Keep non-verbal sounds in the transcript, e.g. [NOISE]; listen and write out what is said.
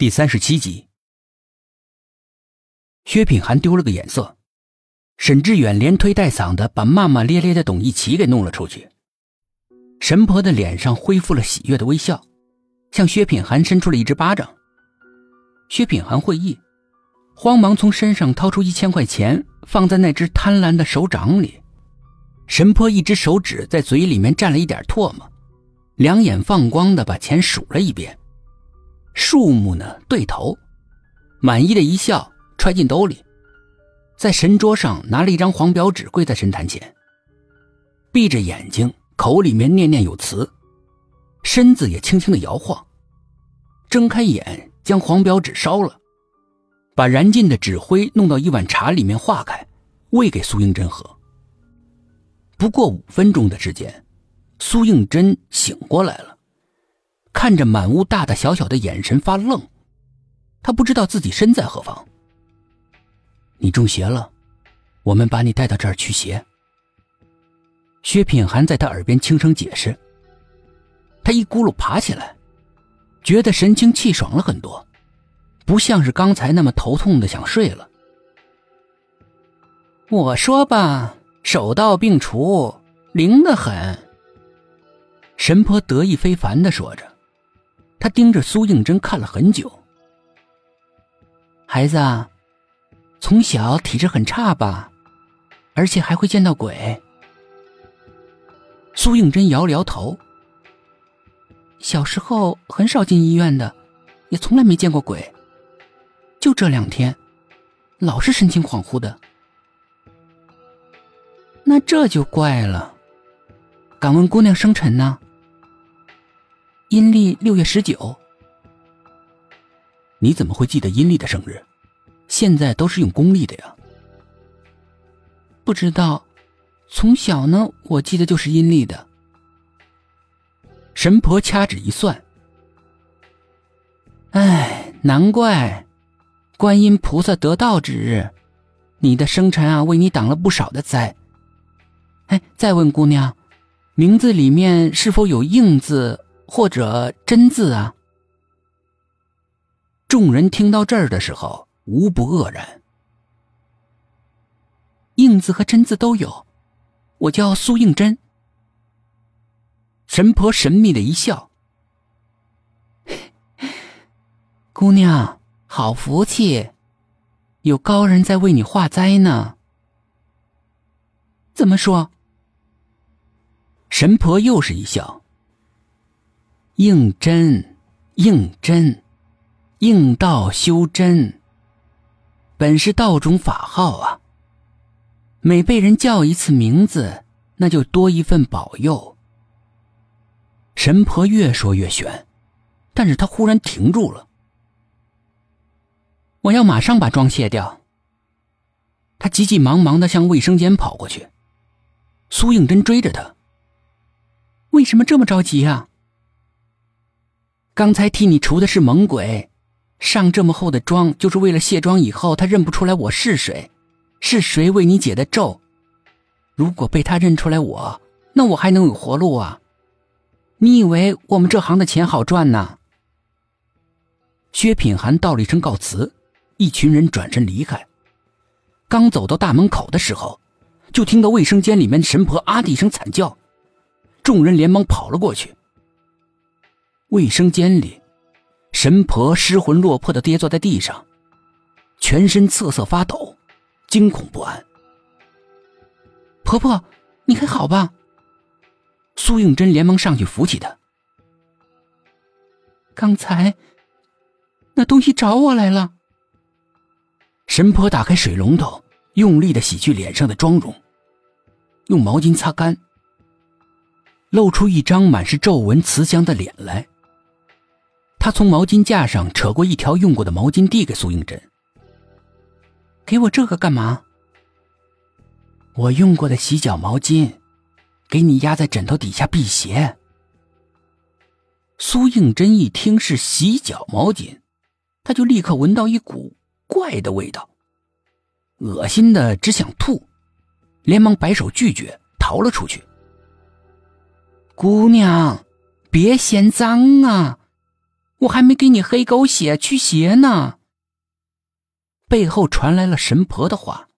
第三十七集，薛品涵丢了个眼色，沈志远连推带搡的把骂骂咧咧的董一奇给弄了出去。神婆的脸上恢复了喜悦的微笑，向薛品涵伸出了一只巴掌。薛品涵会意，慌忙从身上掏出一千块钱，放在那只贪婪的手掌里。神婆一只手指在嘴里面蘸了一点唾沫，两眼放光的把钱数了一遍。数目呢对头，满意的一笑，揣进兜里，在神桌上拿了一张黄表纸，跪在神坛前，闭着眼睛，口里面念念有词，身子也轻轻的摇晃，睁开眼，将黄表纸烧了，把燃尽的纸灰弄到一碗茶里面化开，喂给苏应真喝。不过五分钟的时间，苏应真醒过来了。看着满屋大大小小的眼神发愣，他不知道自己身在何方。你中邪了，我们把你带到这儿驱邪。薛品涵在他耳边轻声解释。他一咕噜爬起来，觉得神清气爽了很多，不像是刚才那么头痛的想睡了。我说吧，手到病除，灵得很。神婆得意非凡的说着。他盯着苏应真看了很久。孩子，从小体质很差吧，而且还会见到鬼。苏应真摇了摇头。小时候很少进医院的，也从来没见过鬼。就这两天，老是神情恍惚的。那这就怪了。敢问姑娘生辰呢？阴历六月十九，你怎么会记得阴历的生日？现在都是用公历的呀。不知道，从小呢，我记得就是阴历的。神婆掐指一算，哎，难怪，观音菩萨得道之日，你的生辰啊，为你挡了不少的灾。哎，再问姑娘，名字里面是否有应字？或者真字啊！众人听到这儿的时候，无不愕然。应字和真字都有，我叫苏应真。神婆神秘的一笑：“ [LAUGHS] 姑娘，好福气，有高人在为你化灾呢。”怎么说？神婆又是一笑。应真，应真，应道修真。本是道中法号啊。每被人叫一次名字，那就多一份保佑。神婆越说越玄，但是她忽然停住了。我要马上把妆卸掉。他急急忙忙的向卫生间跑过去。苏应真追着他。为什么这么着急啊？刚才替你除的是猛鬼，上这么厚的妆，就是为了卸妆以后他认不出来我是谁，是谁为你解的咒。如果被他认出来我，那我还能有活路啊？你以为我们这行的钱好赚呢？薛品涵道了一声告辞，一群人转身离开。刚走到大门口的时候，就听到卫生间里面神婆啊的一声惨叫，众人连忙跑了过去。卫生间里，神婆失魂落魄的跌坐在地上，全身瑟瑟发抖，惊恐不安。婆婆，你还好吧？苏应真连忙上去扶起她。刚才那东西找我来了。神婆打开水龙头，用力的洗去脸上的妆容，用毛巾擦干，露出一张满是皱纹、慈祥的脸来。他从毛巾架上扯过一条用过的毛巾，递给苏应真。给我这个干嘛？我用过的洗脚毛巾，给你压在枕头底下辟邪。苏应真一听是洗脚毛巾，他就立刻闻到一股怪的味道，恶心的只想吐，连忙摆手拒绝，逃了出去。姑娘，别嫌脏啊！我还没给你黑狗血驱邪呢。”背后传来了神婆的话：“